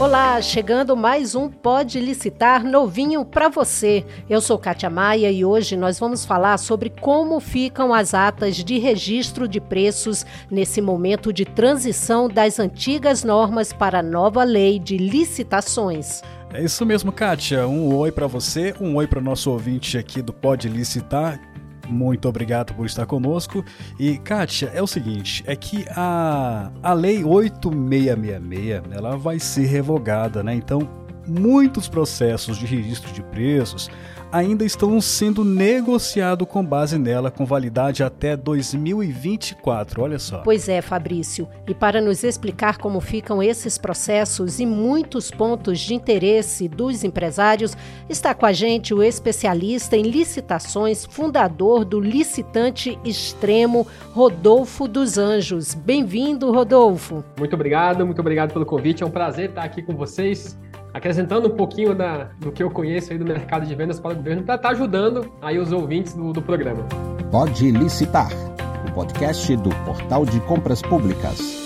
Olá, chegando mais um Pode Licitar novinho para você. Eu sou Kátia Maia e hoje nós vamos falar sobre como ficam as atas de registro de preços nesse momento de transição das antigas normas para a nova lei de licitações. É isso mesmo, Kátia. Um oi para você, um oi para o nosso ouvinte aqui do Pode Licitar muito obrigado por estar conosco. E, Kátia, é o seguinte, é que a, a Lei 8666, ela vai ser revogada, né? Então, muitos processos de registro de preços ainda estão sendo negociados com base nela, com validade até 2024. Olha só. Pois é, Fabrício. E para nos explicar como ficam esses processos e muitos pontos de interesse dos empresários, está com a gente o especialista em licitações, fundador do Licitante Extremo, Rodolfo dos Anjos. Bem-vindo, Rodolfo. Muito obrigado, muito obrigado pelo convite. É um prazer estar aqui com vocês acrescentando um pouquinho da, do que eu conheço aí do mercado de vendas para o governo para estar tá ajudando aí os ouvintes do, do programa. Pode licitar, o podcast do Portal de Compras Públicas.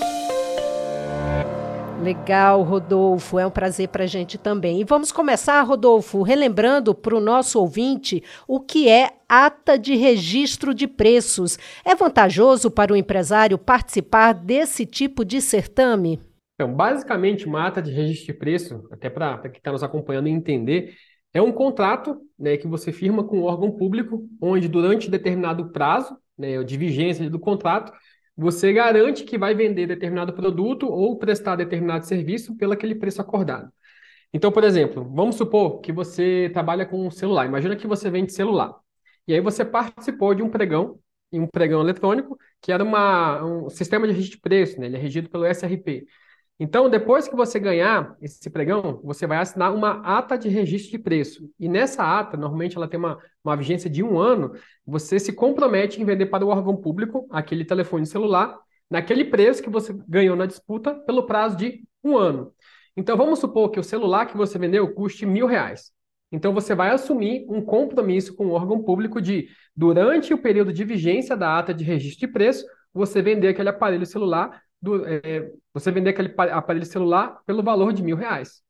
Legal, Rodolfo. É um prazer para a gente também. E vamos começar, Rodolfo, relembrando para o nosso ouvinte o que é ata de registro de preços. É vantajoso para o empresário participar desse tipo de certame? Então, basicamente, uma ata de registro de preço, até para quem está nos acompanhando entender, é um contrato né, que você firma com um órgão público, onde durante determinado prazo né, de vigência do contrato, você garante que vai vender determinado produto ou prestar determinado serviço pelo aquele preço acordado. Então, por exemplo, vamos supor que você trabalha com um celular. Imagina que você vende celular. E aí você participou de um pregão, um pregão eletrônico, que era uma, um sistema de registro de preço, né? ele é regido pelo SRP. Então, depois que você ganhar esse pregão, você vai assinar uma ata de registro de preço. E nessa ata, normalmente ela tem uma, uma vigência de um ano, você se compromete em vender para o órgão público aquele telefone celular naquele preço que você ganhou na disputa pelo prazo de um ano. Então, vamos supor que o celular que você vendeu custe mil reais. Então, você vai assumir um compromisso com o órgão público de, durante o período de vigência da ata de registro de preço, você vender aquele aparelho celular do, é, você vender aquele aparelho celular pelo valor de mil reais.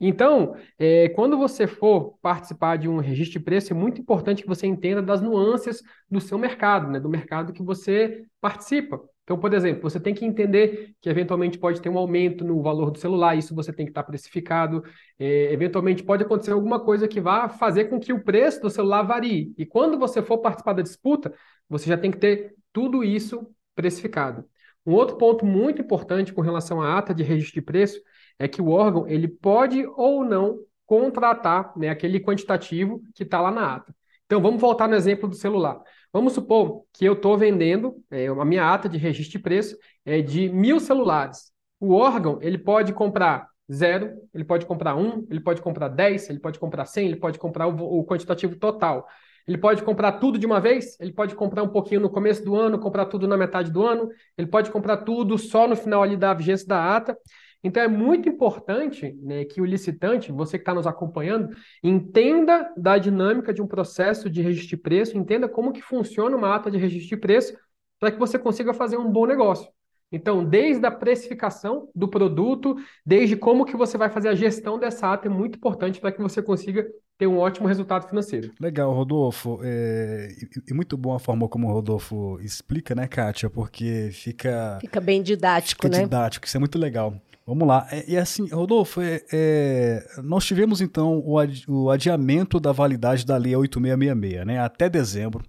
Então, é, quando você for participar de um registro de preço, é muito importante que você entenda das nuances do seu mercado, né, do mercado que você participa. Então, por exemplo, você tem que entender que eventualmente pode ter um aumento no valor do celular, isso você tem que estar precificado. É, eventualmente pode acontecer alguma coisa que vá fazer com que o preço do celular varie. E quando você for participar da disputa, você já tem que ter tudo isso precificado. Um outro ponto muito importante com relação à ata de registro de preço é que o órgão ele pode ou não contratar né, aquele quantitativo que está lá na ata. Então, vamos voltar no exemplo do celular. Vamos supor que eu estou vendendo, é, a minha ata de registro de preço é de mil celulares. O órgão ele pode comprar zero, ele pode comprar um, ele pode comprar dez, ele pode comprar cem, ele pode comprar o, o quantitativo total. Ele pode comprar tudo de uma vez, ele pode comprar um pouquinho no começo do ano, comprar tudo na metade do ano, ele pode comprar tudo só no final ali da vigência da ata. Então é muito importante né, que o licitante, você que está nos acompanhando, entenda da dinâmica de um processo de registro de preço, entenda como que funciona uma ata de registro de preço, para que você consiga fazer um bom negócio. Então, desde a precificação do produto, desde como que você vai fazer a gestão dessa ata, é muito importante para que você consiga ter um ótimo resultado financeiro. Legal, Rodolfo. É, e, muito bom a forma como o Rodolfo explica, né, Kátia? Porque fica... Fica bem didático, fica né? didático, isso é muito legal. Vamos lá. É, e assim, Rodolfo, é, é, nós tivemos então o, adi o adiamento da validade da Lei 8666, né, até dezembro,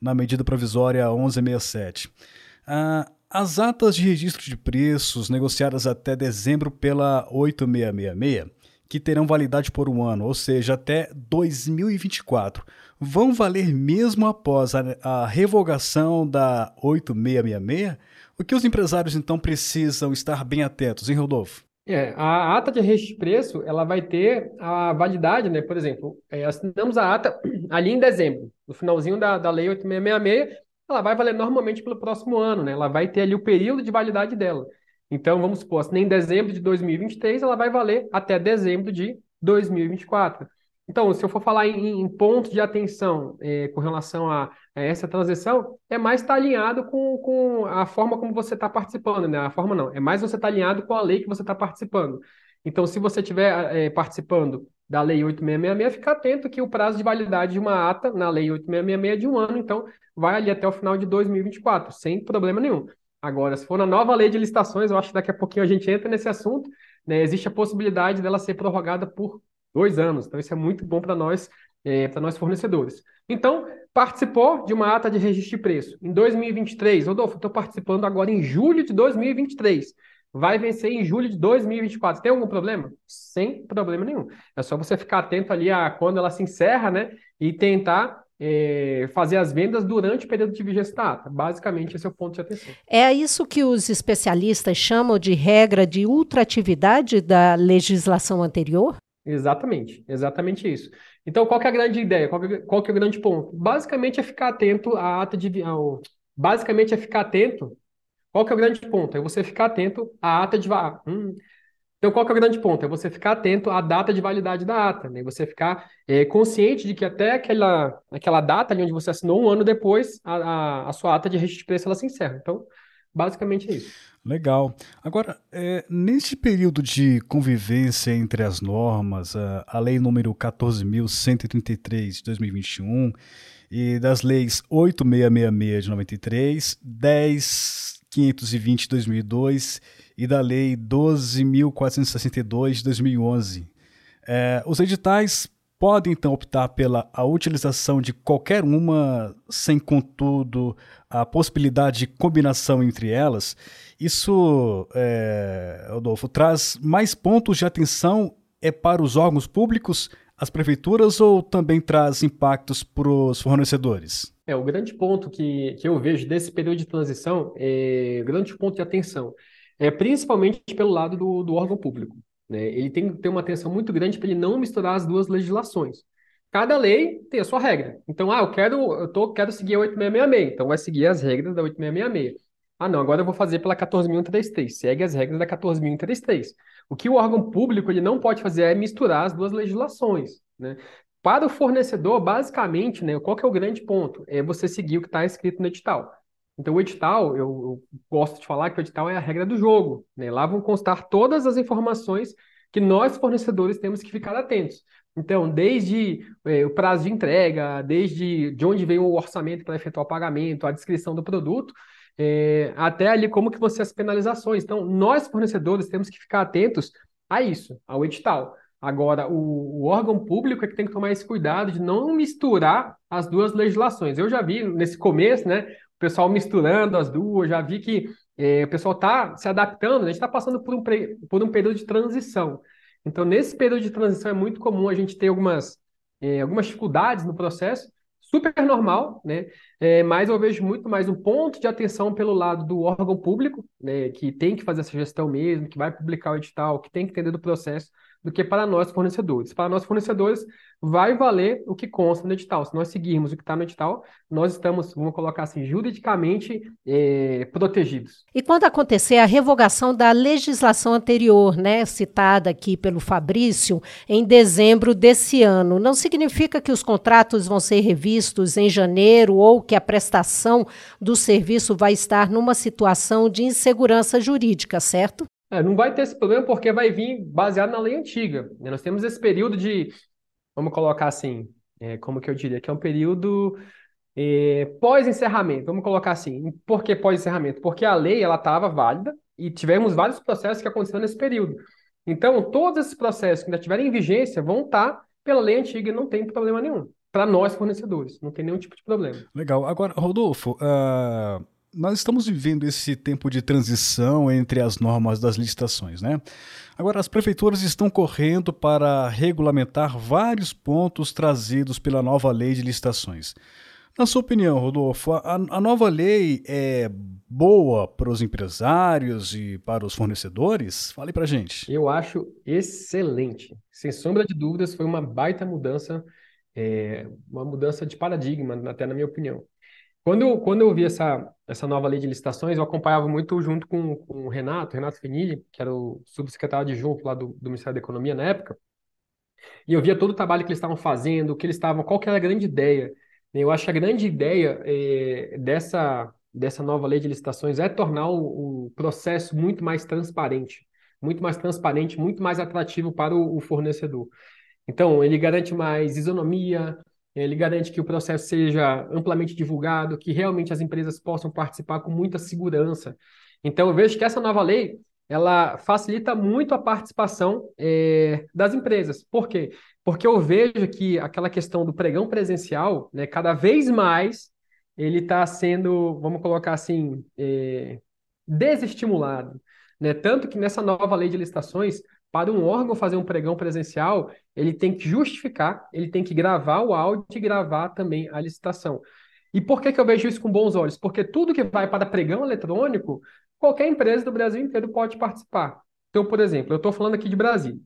na medida provisória 1167. Ah, as atas de registro de preços negociadas até dezembro pela 8666, que terão validade por um ano, ou seja, até 2024, vão valer mesmo após a, a revogação da 8666? O que os empresários então precisam estar bem atentos, hein, Rodolfo? É, a ata de registro de preço, ela vai ter a validade, né? Por exemplo, é, assinamos a ata ali em dezembro, no finalzinho da, da lei 8666, ela vai valer normalmente pelo próximo ano, né? Ela vai ter ali o período de validade dela. Então, vamos supor, se em dezembro de 2023, ela vai valer até dezembro de 2024. Então, se eu for falar em, em pontos de atenção é, com relação a, a, essa transição, é mais estar tá alinhado com, com a forma como você está participando, né? A forma não, é mais você estar tá alinhado com a lei que você está participando. Então, se você estiver é, participando da Lei 8666, fica atento que o prazo de validade de uma ata na Lei 8666 é de um ano, então vai ali até o final de 2024, sem problema nenhum. Agora, se for na nova lei de licitações, eu acho que daqui a pouquinho a gente entra nesse assunto, né, existe a possibilidade dela ser prorrogada por dois anos. Então, isso é muito bom para nós, é, para nós fornecedores. Então, participou de uma ata de registro de preço em 2023. Rodolfo, estou participando agora em julho de 2023. Vai vencer em julho de 2024. Tem algum problema? Sem problema nenhum. É só você ficar atento ali a quando ela se encerra, né? E tentar é, fazer as vendas durante o período de vigência da ata. Basicamente, esse é o ponto de atenção. É isso que os especialistas chamam de regra de ultratividade da legislação anterior? Exatamente, exatamente isso. Então, qual que é a grande ideia? Qual que, é, qual que é o grande ponto? Basicamente é ficar atento à ata de. Ao, basicamente é ficar atento. Qual que é o grande ponto? É você ficar atento à ata de. Hum, então, qual que é o grande ponto? É você ficar atento à data de validade da ata, né? Você ficar é, consciente de que até aquela, aquela data ali onde você assinou, um ano depois, a, a, a sua ata de registro de preço ela se encerra. Então, basicamente é isso. Legal. Agora, é, neste período de convivência entre as normas, a, a lei número 14.133 de 2021 e das leis 8666 de 93, 10.520 de 2002 e da lei 12.462 de 2011, é, os editais podem então optar pela a utilização de qualquer uma, sem contudo a possibilidade de combinação entre elas. Isso, é, traz mais pontos de atenção é para os órgãos públicos, as prefeituras ou também traz impactos para os fornecedores? É, o grande ponto que, que eu vejo desse período de transição, é, grande ponto de atenção, é principalmente pelo lado do, do órgão público. Né? Ele tem que ter uma atenção muito grande para ele não misturar as duas legislações. Cada lei tem a sua regra. Então, ah, eu quero, eu tô, quero seguir a 8666, então vai seguir as regras da 8666. Ah, não, agora eu vou fazer pela 14.133. Segue as regras da 14.133. O que o órgão público ele não pode fazer é misturar as duas legislações. Né? Para o fornecedor, basicamente, né, qual que é o grande ponto? É você seguir o que está escrito no edital. Então, o edital, eu, eu, gosto de falar que o edital é a regra do jogo. Né? Lá vão constar todas as informações que nós, fornecedores, temos que ficar atentos. Então, desde é, o prazo de entrega, desde de onde vem o orçamento para efetuar o pagamento, a descrição do produto, é, até ali como que vão ser as penalizações. Então, nós fornecedores temos que ficar atentos a isso, ao edital. Agora, o, o, órgão público é que tem que tomar esse cuidado de não misturar as duas legislações. Eu já vi nesse começo, né, o pessoal misturando as duas, já vi que é, o pessoal está se adaptando, né, a gente está passando por um, por um período de transição. Então, nesse período de transição é muito comum a gente ter algumas, é, algumas dificuldades no processo, super normal, né? É, mas eu vejo muito mais um ponto de atenção pelo lado do órgão público, né, que tem que fazer essa gestão mesmo, que vai publicar o edital, que tem que entender do processo, do que para nós fornecedores. Para nós fornecedores, vai valer o que consta no edital. Se nós seguirmos o que está no edital, nós estamos, vamos colocar assim, juridicamente é, protegidos. E quando acontecer a revogação da legislação anterior, né, citada aqui pelo Fabrício, em dezembro desse ano, não significa que os contratos vão ser revistos em janeiro ou que a prestação do serviço vai estar numa situação de insegurança jurídica, certo? É, não vai ter esse problema porque vai vir baseado na lei antiga. Né? Nós temos esse período de, vamos colocar assim, é, como que eu diria, que é um período é, pós-encerramento. Vamos colocar assim. Por que pós-encerramento? Porque a lei ela estava válida e tivemos vários processos que aconteceram nesse período. Então, todos esses processos que ainda estiverem em vigência vão estar pela lei antiga e não tem problema nenhum. Para nós, fornecedores, não tem nenhum tipo de problema. Legal. Agora, Rodolfo, uh nós estamos vivendo esse tempo de transição entre as normas das licitações, né? Agora, as prefeituras estão correndo para regulamentar vários pontos trazidos pela nova lei de licitações. Na sua opinião, Rodolfo, a, a nova lei é boa para os empresários e para os fornecedores? Fale para gente. Eu acho excelente. Sem sombra de dúvidas, foi uma baita mudança, é, uma mudança de paradigma, até na minha opinião. Quando eu, quando eu vi essa, essa nova lei de licitações, eu acompanhava muito junto com, com o Renato, Renato Finilli, que era o subsecretário adjunto lá do, do Ministério da Economia na época, e eu via todo o trabalho que eles estavam fazendo, o que eles estavam, qual que era a grande ideia. Eu acho que a grande ideia é, dessa, dessa nova lei de licitações é tornar o, o processo muito mais transparente. muito mais transparente, muito mais atrativo para o, o fornecedor. Então, ele garante mais isonomia, ele garante que o processo seja amplamente divulgado, que realmente as empresas possam participar com muita segurança. Então, eu vejo que essa nova lei ela facilita muito a participação é, das empresas. Por quê? Porque eu vejo que aquela questão do pregão presencial, né, cada vez mais ele está sendo, vamos colocar assim, é, desestimulado. Né? Tanto que nessa nova lei de licitações, para um órgão fazer um pregão presencial, ele tem que justificar, ele tem que gravar o áudio e gravar também a licitação. E por que, que eu vejo isso com bons olhos? Porque tudo que vai para pregão eletrônico, qualquer empresa do Brasil inteiro pode participar. Então, por exemplo, eu estou falando aqui de Brasília.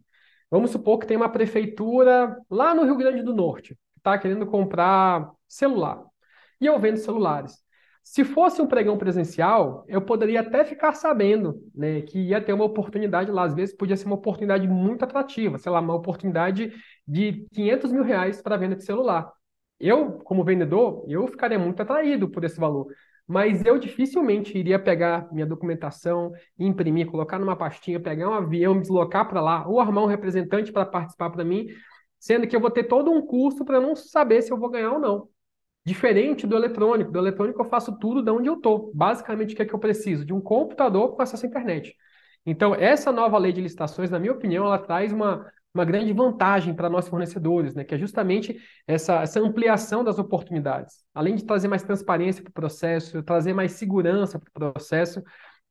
Vamos supor que tem uma prefeitura lá no Rio Grande do Norte que está querendo comprar celular. E eu vendo celulares. Se fosse um pregão presencial, eu poderia até ficar sabendo né, que ia ter uma oportunidade lá. Às vezes podia ser uma oportunidade muito atrativa, sei lá, uma oportunidade de 500 mil reais para venda de celular. Eu, como vendedor, eu ficaria muito atraído por esse valor. Mas eu dificilmente iria pegar minha documentação, imprimir, colocar numa pastinha, pegar um avião, me deslocar para lá, ou armar um representante para participar para mim, sendo que eu vou ter todo um custo para não saber se eu vou ganhar ou não. Diferente do eletrônico. Do eletrônico eu faço tudo de onde eu estou. Basicamente, o que é que eu preciso? De um computador com acesso à internet. Então, essa nova lei de licitações, na minha opinião, ela traz uma, uma grande vantagem para nós fornecedores, né? que é justamente essa, essa ampliação das oportunidades. Além de trazer mais transparência para o processo, trazer mais segurança para o processo.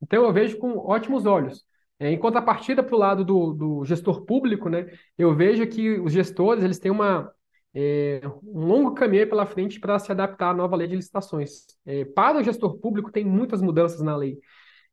Então, eu vejo com ótimos olhos. É, em contrapartida para o lado do, do gestor público, né, eu vejo que os gestores eles têm uma, é, um longo caminho pela frente para se adaptar à nova lei de licitações. É, para o gestor público, tem muitas mudanças na lei.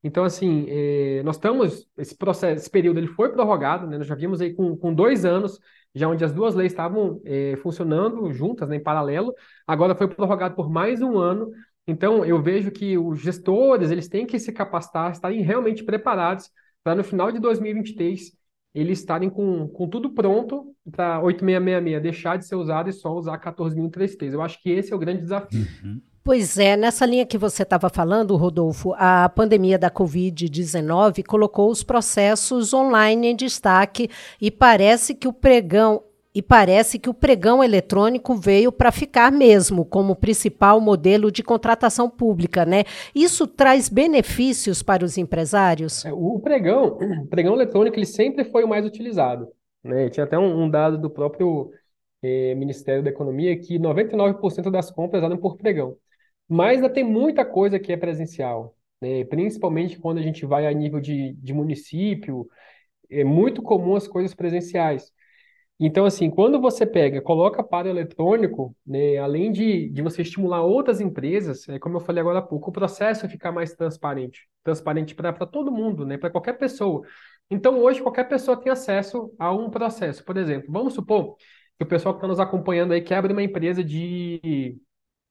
Então, assim, é, nós estamos, esse processo, esse período ele foi prorrogado, né? nós já vimos aí com, com dois anos, já onde as duas leis estavam é, funcionando juntas, né, em paralelo, agora foi prorrogado por mais um ano, então eu vejo que os gestores, eles têm que se capacitar, estarem realmente preparados para no final de 2023 eles estarem com, com tudo pronto para 8666 deixar de ser usado e só usar 14.033. Eu acho que esse é o grande desafio. Uhum. Pois é, nessa linha que você estava falando, Rodolfo, a pandemia da Covid-19 colocou os processos online em destaque e parece que o pregão e parece que o pregão eletrônico veio para ficar mesmo como principal modelo de contratação pública, né? Isso traz benefícios para os empresários? É, o pregão, o pregão eletrônico, ele sempre foi o mais utilizado, né? Tinha até um, um dado do próprio eh, Ministério da Economia que 99% das compras eram por pregão. Mas ainda tem muita coisa que é presencial, né? Principalmente quando a gente vai a nível de, de município, é muito comum as coisas presenciais. Então, assim, quando você pega, coloca para eletrônico, né, além de, de você estimular outras empresas, é, como eu falei agora há pouco, o processo fica mais transparente. Transparente para todo mundo, né, para qualquer pessoa. Então, hoje, qualquer pessoa tem acesso a um processo. Por exemplo, vamos supor que o pessoal que está nos acompanhando aí quer abrir uma empresa de,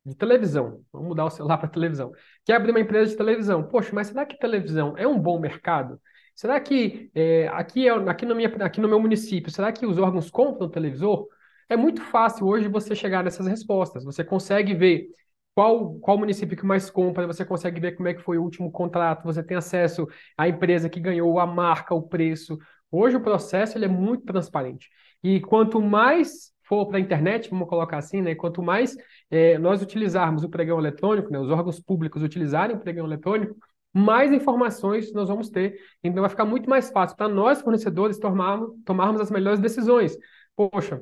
de televisão. Vamos mudar o celular para televisão. Quer abrir uma empresa de televisão. Poxa, mas será que televisão é um bom mercado? Será que é, aqui, é, aqui, minha, aqui no meu município, será que os órgãos compram televisor? É muito fácil hoje você chegar nessas respostas. Você consegue ver qual, qual município que mais compra, você consegue ver como é que foi o último contrato, você tem acesso à empresa que ganhou, a marca, o preço. Hoje o processo ele é muito transparente. E quanto mais for para a internet, vamos colocar assim, né? Quanto mais é, nós utilizarmos o pregão eletrônico, né, os órgãos públicos utilizarem o pregão eletrônico, mais informações nós vamos ter. Então vai ficar muito mais fácil para nós, fornecedores, tomarmos, tomarmos as melhores decisões. Poxa,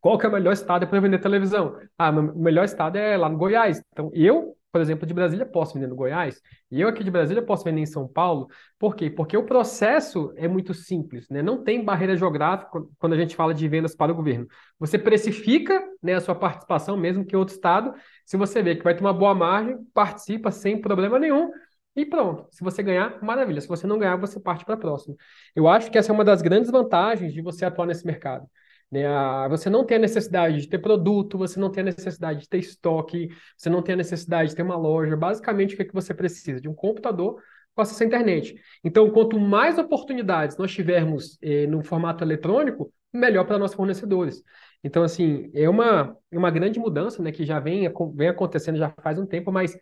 qual que é o melhor estado para vender televisão? Ah, o melhor estado é lá no Goiás. Então, eu, por exemplo, de Brasília posso vender no Goiás, e eu aqui de Brasília posso vender em São Paulo. Por quê? Porque o processo é muito simples, né? Não tem barreira geográfica quando a gente fala de vendas para o governo. Você precifica né, a sua participação, mesmo que outro estado. Se você vê que vai ter uma boa margem, participa sem problema nenhum e pronto. Se você ganhar, maravilha. Se você não ganhar, você parte para a próxima. Eu acho que essa é uma das grandes vantagens de você atuar nesse mercado. Né? Você não tem a necessidade de ter produto, você não tem a necessidade de ter estoque, você não tem a necessidade de ter uma loja. Basicamente, o que, é que você precisa? De um computador com acesso à internet. Então, quanto mais oportunidades nós tivermos eh, no formato eletrônico, melhor para nossos fornecedores. Então, assim, é uma, uma grande mudança né, que já vem, vem acontecendo já faz um tempo, mas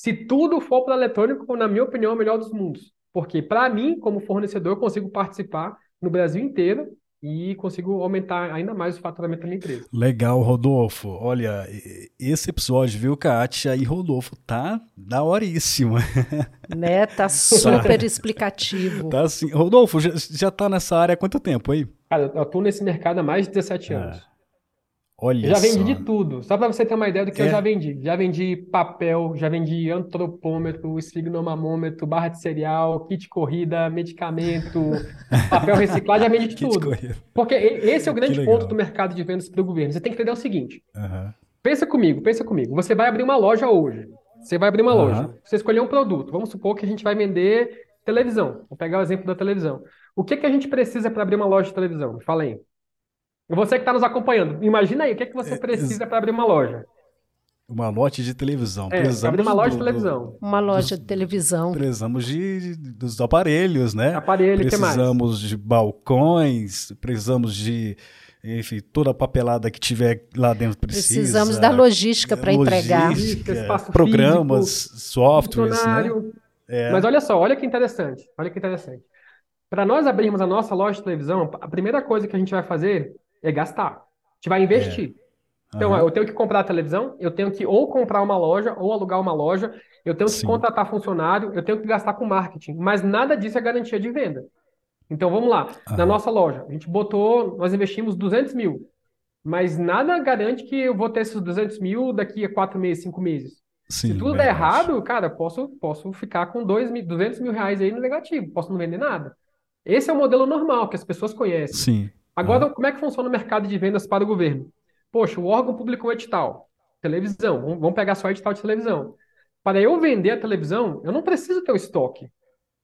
se tudo for para eletrônico, na minha opinião, é o melhor dos mundos. Porque, para mim, como fornecedor, eu consigo participar no Brasil inteiro e consigo aumentar ainda mais o faturamento da minha empresa. Legal, Rodolfo. Olha, esse episódio, viu, Kátia e Rodolfo, tá da horíssima. Né, tá super explicativo. Tá assim. Rodolfo, já, já tá nessa área há quanto tempo aí? Cara, eu tô nesse mercado há mais de 17 é. anos. É. Olha já vendi só. de tudo. Só para você ter uma ideia do que é. eu já vendi. Já vendi papel, já vendi antropômetro, esfignomamômetro, barra de cereal, kit corrida, medicamento, papel reciclado, já vendi de tudo. Porque esse é o grande ponto do mercado de vendas para o governo. Você tem que entender o seguinte. Uhum. Pensa comigo, pensa comigo. Você vai abrir uma loja hoje. Você vai abrir uma uhum. loja. Você escolheu um produto. Vamos supor que a gente vai vender televisão. Vou pegar o exemplo da televisão. O que, que a gente precisa para abrir uma loja de televisão? Fala aí. Você que está nos acompanhando, imagina aí, o que, é que você é, precisa para abrir uma loja? Uma loja de televisão. É, precisamos abrir uma loja do, de televisão. Uma loja de televisão. Precisamos de, dos aparelhos, né? Aparelho, Precisamos de balcões, precisamos de enfim, toda a papelada que tiver lá dentro precisa. Precisamos da logística para entregar. Programas, físico, softwares, né? É. Mas olha só, olha que interessante, olha que interessante. Para nós abrirmos a nossa loja de televisão, a primeira coisa que a gente vai fazer é gastar. A gente vai investir. É. Então, eu tenho que comprar a televisão, eu tenho que ou comprar uma loja, ou alugar uma loja, eu tenho que Sim. contratar funcionário, eu tenho que gastar com marketing. Mas nada disso é garantia de venda. Então, vamos lá. Uhum. Na nossa loja, a gente botou, nós investimos 200 mil. Mas nada garante que eu vou ter esses 200 mil daqui a quatro meses, cinco meses. Sim, Se tudo der errado, cara, posso, posso ficar com dois, 200 mil reais aí no negativo, posso não vender nada. Esse é o modelo normal que as pessoas conhecem. Sim. Agora, uhum. como é que funciona o mercado de vendas para o governo? Poxa, o órgão publicou edital, televisão, vamos pegar só edital de televisão. Para eu vender a televisão, eu não preciso ter o estoque.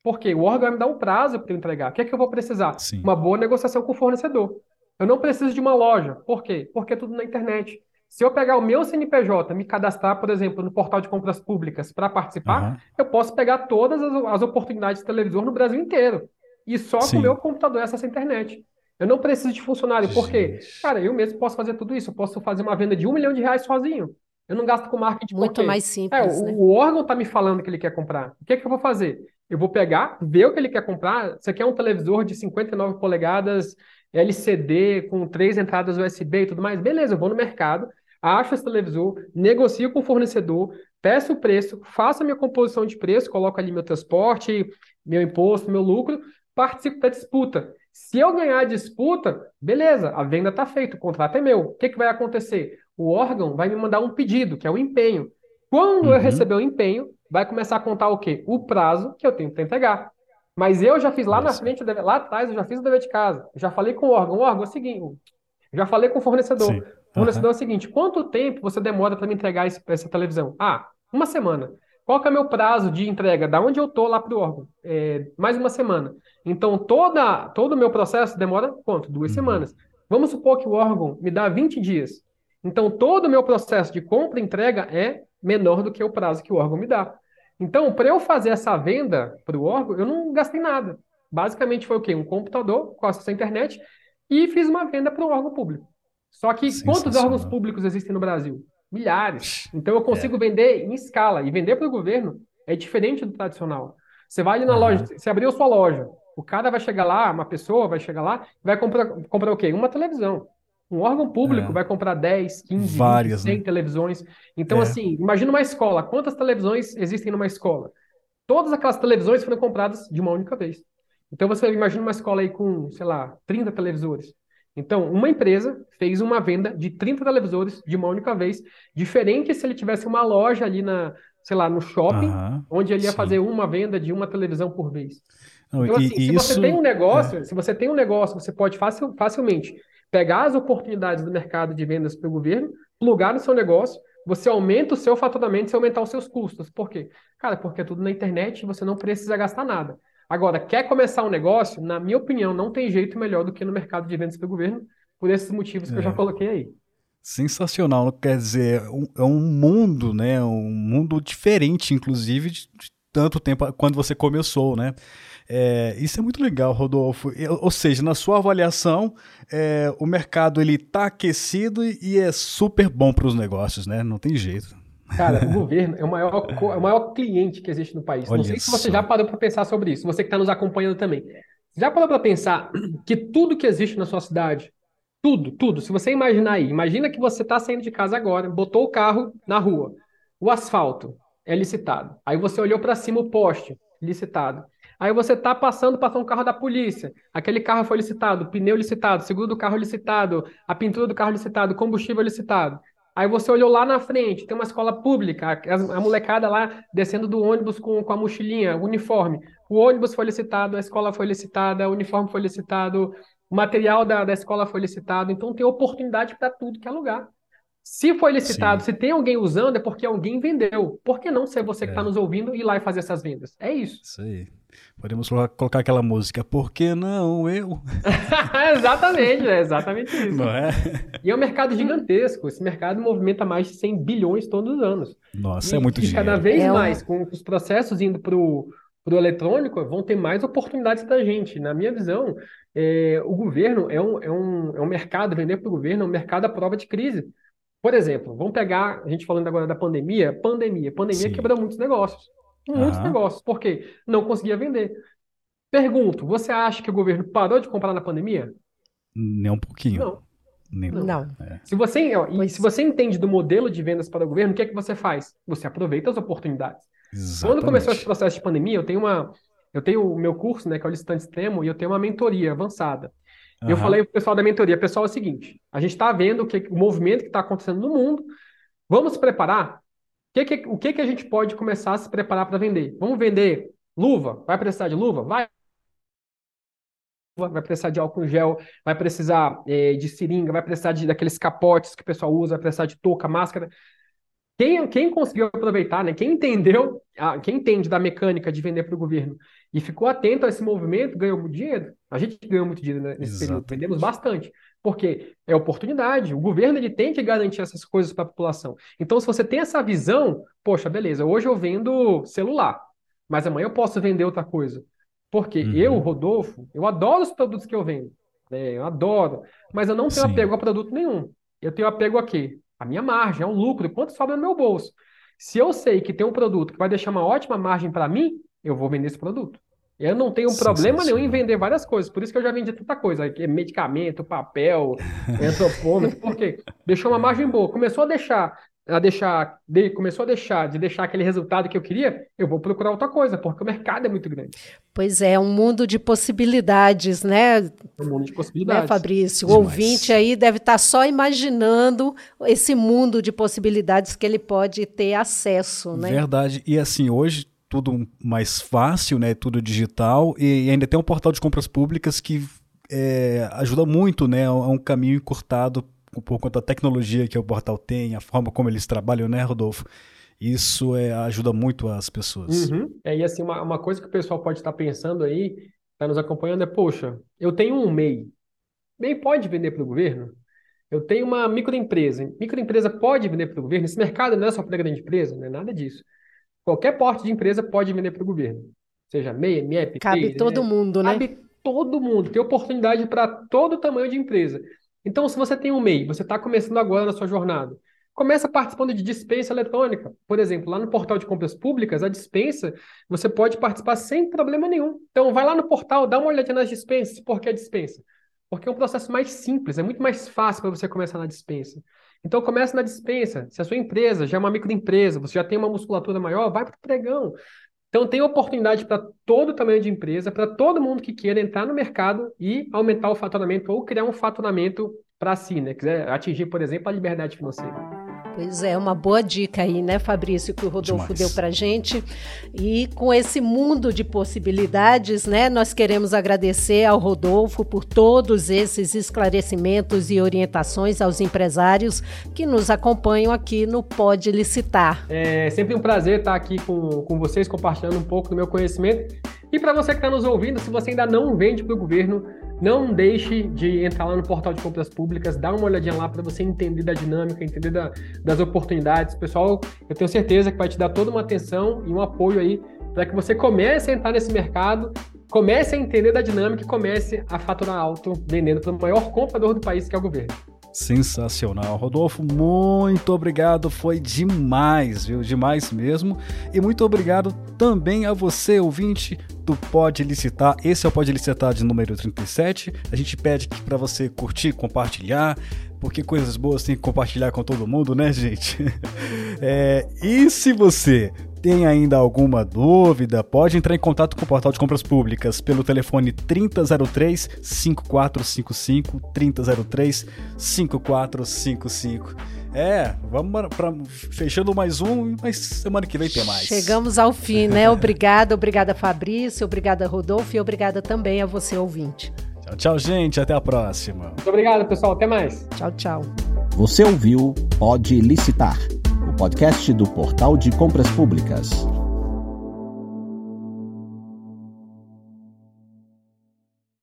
Porque o órgão vai me dar um prazo para eu entregar. O que é que eu vou precisar? Sim. Uma boa negociação com o fornecedor. Eu não preciso de uma loja. Por quê? Porque é tudo na internet. Se eu pegar o meu CNPJ, me cadastrar, por exemplo, no portal de compras públicas para participar, uhum. eu posso pegar todas as, as, oportunidades de televisor no Brasil inteiro. E só Sim. com o meu computador essa internet. Eu não preciso de funcionário, porque, cara, eu mesmo posso fazer tudo isso. Eu posso fazer uma venda de um milhão de reais sozinho. Eu não gasto com marketing. Muito mais simples. É, né? o, o, órgão está me falando que ele quer comprar. O que, é que eu vou fazer? Eu vou pegar, ver o que ele quer comprar. Você quer um televisor de 59 polegadas LCD com três entradas USB e tudo mais? Beleza, eu vou no mercado, acho esse televisor, negocio com o fornecedor, peço o preço, faço a minha composição de preço, coloco ali meu transporte, meu imposto, meu lucro, participo da disputa. Se eu ganhar a disputa, beleza, a venda está feita, o contrato é meu. O que, que vai acontecer? O órgão vai me mandar um pedido, que é o empenho. Quando uhum. eu receber o empenho, vai começar a contar o quê? O prazo que eu tenho para entregar. Mas eu já fiz lá Nossa. na frente, lá atrás, eu já fiz o dever de casa. já falei com o órgão. O órgão é o seguinte, já falei com o fornecedor. Sim. O fornecedor uhum. é o seguinte: quanto tempo você demora para me entregar essa televisão? Ah, uma semana. Qual que é o meu prazo de entrega? Da onde eu estou lá para o órgão? É, mais uma semana. Então, toda, todo o meu processo demora quanto? Duas uhum. semanas. Vamos supor que o órgão me dá 20 dias. Então, todo o meu processo de compra e entrega é menor do que o prazo que o órgão me dá. Então, para eu fazer essa venda para o órgão, eu não gastei nada. Basicamente foi o quê? Um computador com acesso à internet e fiz uma venda para o órgão público. Só que quantos órgãos públicos existem no Brasil? Milhares. Então eu consigo é. vender em escala. E vender para o governo é diferente do tradicional. Você vai ali na uhum. loja, você abriu sua loja, o cara vai chegar lá, uma pessoa vai chegar lá, vai comprar, comprar o quê? Uma televisão. Um órgão público é. vai comprar 10, 15, Várias, 20, 100 né? televisões. Então, é. assim, imagina uma escola. Quantas televisões existem numa escola? Todas aquelas televisões foram compradas de uma única vez. Então, você imagina uma escola aí com, sei lá, 30 televisores. Então, uma empresa fez uma venda de 30 televisores de uma única vez, diferente se ele tivesse uma loja ali na, sei lá, no shopping, onde ele ia sim. fazer uma venda de uma televisão por vez. Não, então, assim, se isso... você tem um negócio, é. se você tem um negócio, você pode facil, facilmente pegar as oportunidades do mercado de vendas para o governo, plugar no seu negócio, você aumenta o seu faturamento e aumentar os seus custos. Por quê? Cara, porque é tudo na internet e você não precisa gastar nada. Agora, quer começar um negócio? Na minha opinião, não tem jeito melhor do que no mercado de vendas para o governo, por esses motivos que é. eu já é. coloquei aí. Sensacional, quer dizer, é um mundo, né? Um mundo diferente, inclusive, de tanto tempo quando você começou, né? É, isso é muito legal, Rodolfo. Ou seja, na sua avaliação, é, o mercado ele está aquecido e é super bom para os negócios, né? Não tem jeito. Cara, o governo é o maior, é o maior cliente que existe no país. Olha Não sei se você já parou para pensar sobre isso, você que está nos acompanhando também. Já parou para pensar que tudo que existe na sua cidade, tudo, tudo, se você imaginar aí, imagina que você está saindo de casa agora, botou o carro na rua, o asfalto é licitado. Aí você olhou para cima o poste, licitado. Aí você está passando, passou um carro da polícia. Aquele carro foi licitado, pneu licitado, seguro do carro licitado, a pintura do carro licitado, combustível licitado. Aí você olhou lá na frente, tem uma escola pública, a, a molecada lá descendo do ônibus com, com a mochilinha, uniforme. O ônibus foi licitado, a escola foi licitada, o uniforme foi licitado, o material da, da escola foi licitado. Então tem oportunidade para tudo que é lugar. Se foi licitado, Sim. se tem alguém usando, é porque alguém vendeu. Por que não ser você que está é. nos ouvindo e ir lá e fazer essas vendas? É isso. Isso aí. Podemos colocar aquela música, por que não eu? exatamente, é exatamente isso. Não é? E é um mercado gigantesco. Esse mercado movimenta mais de 100 bilhões todos os anos. Nossa, é e, é muito e dinheiro. cada vez é mais, com os processos indo para o eletrônico, vão ter mais oportunidades para a gente. Na minha visão, é, o governo é um, é, um, é um mercado, vender para o governo é um mercado à prova de crise. Por exemplo, vamos pegar, a gente falando agora da pandemia, pandemia. Pandemia Sim. quebrou muitos negócios. Muitos uhum. negócios. Por quê? Não conseguia vender. Pergunto, você acha que o governo parou de comprar na pandemia? Nem um pouquinho. Não. Nem não. não. É. Se, você, ó, se você entende do modelo de vendas para o governo, o que é que você faz? Você aproveita as oportunidades. Exatamente. Quando começou esse processo de pandemia, eu tenho uma, eu tenho o meu curso, né, que é o licitante extremo, e eu tenho uma mentoria avançada. Uhum. Eu falei para o pessoal da mentoria, pessoal, é o seguinte, a gente está vendo o, que, o movimento que está acontecendo no mundo, vamos se preparar que que, o que, que a gente pode começar a se preparar para vender? Vamos vender luva? Vai precisar de luva? Vai. Vai precisar de álcool gel, vai precisar é, de seringa, vai precisar de, daqueles capotes que o pessoal usa, vai precisar de touca, máscara. Quem, quem conseguiu aproveitar, né? quem entendeu, quem entende da mecânica de vender para o governo e ficou atento a esse movimento, ganhou muito dinheiro. A gente ganhou muito dinheiro nesse Exatamente. período, vendemos bastante. Porque é oportunidade. O governo ele tem que garantir essas coisas para a população. Então, se você tem essa visão, poxa, beleza, hoje eu vendo celular, mas amanhã eu posso vender outra coisa. Porque uhum. eu, Rodolfo, eu adoro os produtos que eu vendo. Né? Eu adoro. Mas eu não tenho Sim. apego a produto nenhum. Eu tenho apego a quê? A minha margem, é um lucro, quanto sobra no meu bolso. Se eu sei que tem um produto que vai deixar uma ótima margem para mim, eu vou vender esse produto. Eu não tenho problema nenhum em vender várias coisas, por isso que eu já vendi tanta coisa, medicamento, papel, antropômetro, porque deixou uma margem boa. Começou a deixar, a deixar, de, começou a deixar de deixar aquele resultado que eu queria, eu vou procurar outra coisa, porque o mercado é muito grande. Pois é, um mundo de possibilidades, né? Um mundo de possibilidades. Né, Fabrício? O Demais. ouvinte aí deve estar só imaginando esse mundo de possibilidades que ele pode ter acesso, né? Verdade. E assim, hoje tudo mais fácil, né? Tudo digital e ainda tem um portal de compras públicas que é, ajuda muito, né? É um caminho encurtado por conta da tecnologia que o portal tem, a forma como eles trabalham, né, Rodolfo? Isso é, ajuda muito as pessoas. Uhum. É, e assim, uma, uma coisa que o pessoal pode estar pensando aí, está nos acompanhando, é, poxa, eu tenho um MEI. MEI pode vender para o governo? Eu tenho uma microempresa. Microempresa pode vender para o governo? Esse mercado não é só para grande empresa, não é nada disso. Qualquer porte de empresa pode vender para o governo. Seja MEI, MEP, Cabe todo né? mundo, né? Cabe todo mundo. Tem oportunidade para todo tamanho de empresa. Então, se você tem um MEI, você está começando agora na sua jornada, começa participando de dispensa eletrônica. Por exemplo, lá no portal de compras públicas, a dispensa, você pode participar sem problema nenhum. Então, vai lá no portal, dá uma olhadinha nas dispensas. Por que a dispensa? Porque é um processo mais simples, é muito mais fácil para você começar na dispensa. Então comece na dispensa. Se a sua empresa já é uma microempresa, você já tem uma musculatura maior, vai para o pregão. Então tem oportunidade para todo tamanho de empresa, para todo mundo que queira entrar no mercado e aumentar o faturamento ou criar um faturamento para si, né? Quiser atingir, por exemplo, a liberdade financeira. Pois é, uma boa dica aí, né, Fabrício, que o Rodolfo Demais. deu para gente. E com esse mundo de possibilidades, né, nós queremos agradecer ao Rodolfo por todos esses esclarecimentos e orientações aos empresários que nos acompanham aqui no Pode Licitar. É sempre um prazer estar aqui com, com vocês, compartilhando um pouco do meu conhecimento. E para você que está nos ouvindo, se você ainda não vende para o governo, não deixe de entrar lá no portal de compras públicas, dá uma olhadinha lá para você entender da dinâmica, entender da, das oportunidades. Pessoal, eu tenho certeza que vai te dar toda uma atenção e um apoio aí para que você comece a entrar nesse mercado, comece a entender da dinâmica e comece a faturar alto vendendo para o maior comprador do país, que é o governo. Sensacional. Rodolfo, muito obrigado. Foi demais, viu? Demais mesmo. E muito obrigado também a você, ouvinte do Pode Licitar. Esse é o Pode Licitar de número 37. A gente pede para você curtir, compartilhar, porque coisas boas tem que compartilhar com todo mundo, né, gente? É, e se você tem ainda alguma dúvida, pode entrar em contato com o Portal de Compras Públicas pelo telefone 3003 5455 3003 5455. É, vamos para fechando mais um, mas semana que vem tem mais. Chegamos ao fim, né? Obrigada, obrigada Fabrício, obrigada Rodolfo e obrigada também a você ouvinte. Tchau, tchau, gente, até a próxima. Muito obrigado, pessoal, até mais. Tchau, tchau. Você ouviu Pode Licitar, podcast do Portal de Compras Públicas.